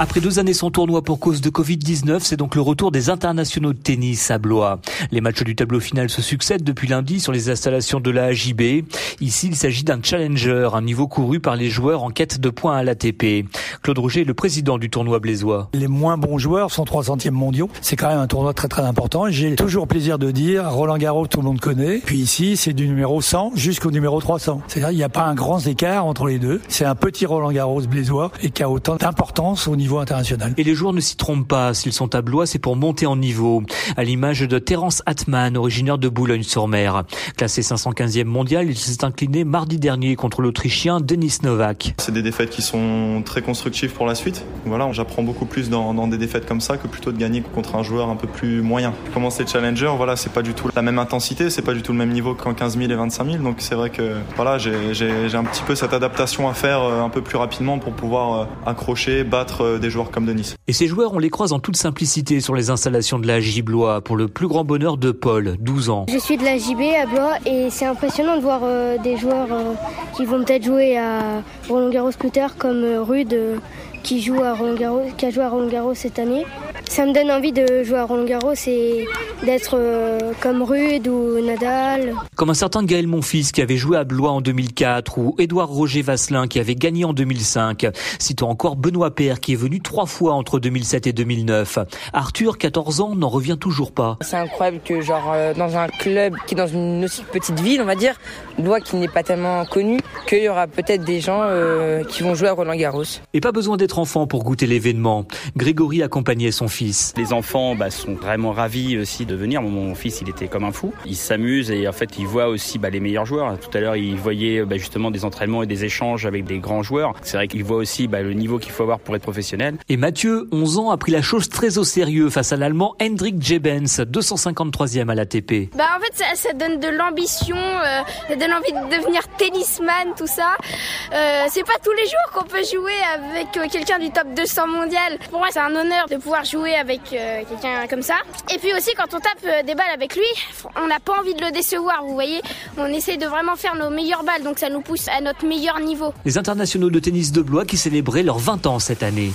Après deux années sans tournoi pour cause de Covid-19, c'est donc le retour des internationaux de tennis à Blois. Les matchs du tableau final se succèdent depuis lundi sur les installations de la AJB. Ici, il s'agit d'un challenger, un niveau couru par les joueurs en quête de points à l'ATP. Claude Rouget est le président du tournoi blésois. Les moins bons joueurs sont 300e mondiaux. C'est quand même un tournoi très très important. J'ai toujours plaisir de dire, Roland Garros, tout le monde connaît. Puis ici, c'est du numéro 100 jusqu'au numéro 300. C'est-à-dire, il n'y a pas un grand écart entre les deux. C'est un petit Roland Garros blésois et qui a autant d'importance au niveau international. Et les joueurs ne s'y trompent pas. S'ils sont à Blois, c'est pour monter en niveau. À l'image de Terence Atman, originaire de Boulogne-sur-Mer. Classé 515e mondial, il s'est incliné mardi dernier contre l'Autrichien Denis Novak. C'est des défaites qui sont très constructives pour la suite. Voilà, j'apprends beaucoup plus dans, dans, des défaites comme ça que plutôt de gagner contre un joueur un peu plus moyen. Commencer challenger, voilà, c'est pas du tout la même intensité, c'est pas du tout le même niveau qu'en 15 000 et 25 000. Donc c'est vrai que voilà, j'ai un petit peu cette adaptation à faire euh, un peu plus rapidement pour pouvoir euh, accrocher, battre euh, des joueurs comme Denis. Et ces joueurs, on les croise en toute simplicité sur les installations de la Blois pour le plus grand bonheur de Paul, 12 ans. Je suis de la JB à Blois et c'est impressionnant de voir euh, des joueurs euh, qui vont peut-être jouer à Roland Garros plus tard comme euh, Rude qui joue à Roland Garros, qui a joué à Roland Garros cette année. Ça me donne envie de jouer à Roland Garros et d'être euh, comme Rude ou Nadal. Comme un certain Gaël Monfils qui avait joué à Blois en 2004 ou Édouard Roger Vasselin qui avait gagné en 2005. Citons encore Benoît Père qui est venu trois fois entre 2007 et 2009. Arthur, 14 ans, n'en revient toujours pas. C'est incroyable que genre euh, dans un club qui est dans une aussi petite ville, on va dire, Blois qui n'est pas tellement connu, qu'il y aura peut-être des gens euh, qui vont jouer à Roland Garros. Et pas besoin d'être enfant pour goûter l'événement. Grégory accompagnait son fils. Les enfants bah, sont vraiment ravis aussi de venir. Mon fils, il était comme un fou. Il s'amuse et en fait, il voit aussi bah, les meilleurs joueurs. Tout à l'heure, il voyait bah, justement des entraînements et des échanges avec des grands joueurs. C'est vrai qu'il voit aussi bah, le niveau qu'il faut avoir pour être professionnel. Et Mathieu, 11 ans, a pris la chose très au sérieux face à l'Allemand Hendrik Jebens, 253e à l'ATP. Bah en fait, ça, ça donne de l'ambition, euh, ça donne envie de devenir tennisman, tout ça. Euh, c'est pas tous les jours qu'on peut jouer avec euh, quelqu'un du top 200 mondial. Pour moi, c'est un honneur de pouvoir jouer avec euh, quelqu'un comme ça. Et puis aussi, quand on tape euh, des balles avec lui, on n'a pas envie de le décevoir, vous voyez. On essaie de vraiment faire nos meilleures balles, donc ça nous pousse à notre meilleur niveau. Les internationaux de tennis de Blois qui célébraient leurs 20 ans cette année.